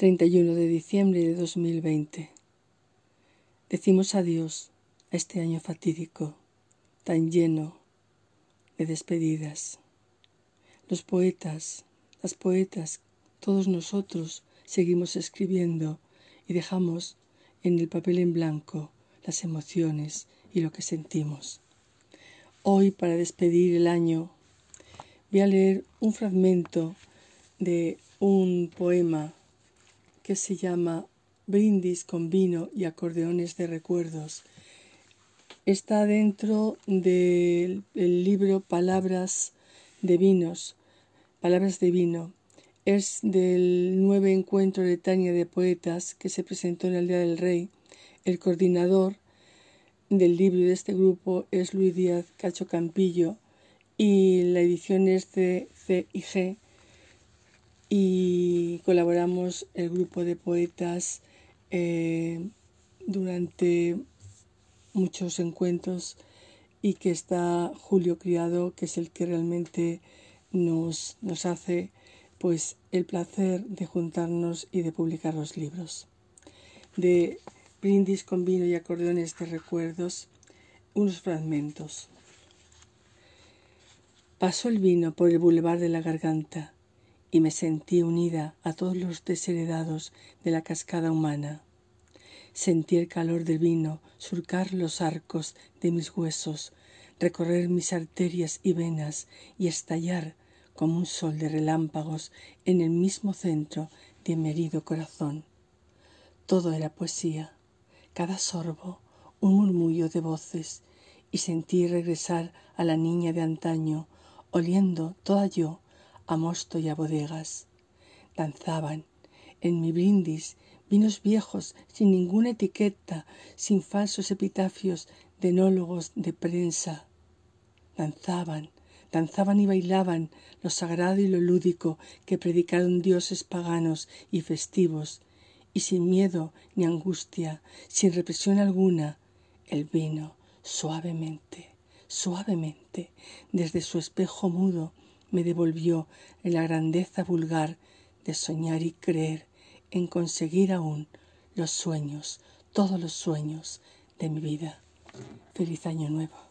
31 de diciembre de 2020. Decimos adiós a este año fatídico, tan lleno de despedidas. Los poetas, las poetas, todos nosotros seguimos escribiendo y dejamos en el papel en blanco las emociones y lo que sentimos. Hoy, para despedir el año, voy a leer un fragmento de un poema que se llama Brindis con vino y acordeones de recuerdos. Está dentro del libro Palabras de vinos, Palabras de vino. Es del nuevo encuentro de Tania de Poetas que se presentó en el Día del Rey. El coordinador del libro de este grupo es Luis Díaz Cacho Campillo y la edición es de CIG y colaboramos el grupo de poetas eh, durante muchos encuentros y que está Julio Criado, que es el que realmente nos, nos hace pues el placer de juntarnos y de publicar los libros. De Brindis con vino y acordeones de recuerdos, unos fragmentos. Pasó el vino por el bulevar de la garganta y me sentí unida a todos los desheredados de la cascada humana. Sentí el calor del vino surcar los arcos de mis huesos, recorrer mis arterias y venas y estallar como un sol de relámpagos en el mismo centro de mi herido corazón. Todo era poesía, cada sorbo un murmullo de voces, y sentí regresar a la niña de antaño, oliendo toda yo a mosto y a bodegas. Danzaban en mi brindis vinos viejos sin ninguna etiqueta, sin falsos epitafios de enólogos de prensa. Danzaban, danzaban y bailaban lo sagrado y lo lúdico que predicaron dioses paganos y festivos, y sin miedo ni angustia, sin represión alguna, el vino suavemente, suavemente, desde su espejo mudo, me devolvió en la grandeza vulgar de soñar y creer en conseguir aún los sueños, todos los sueños de mi vida. Feliz año nuevo.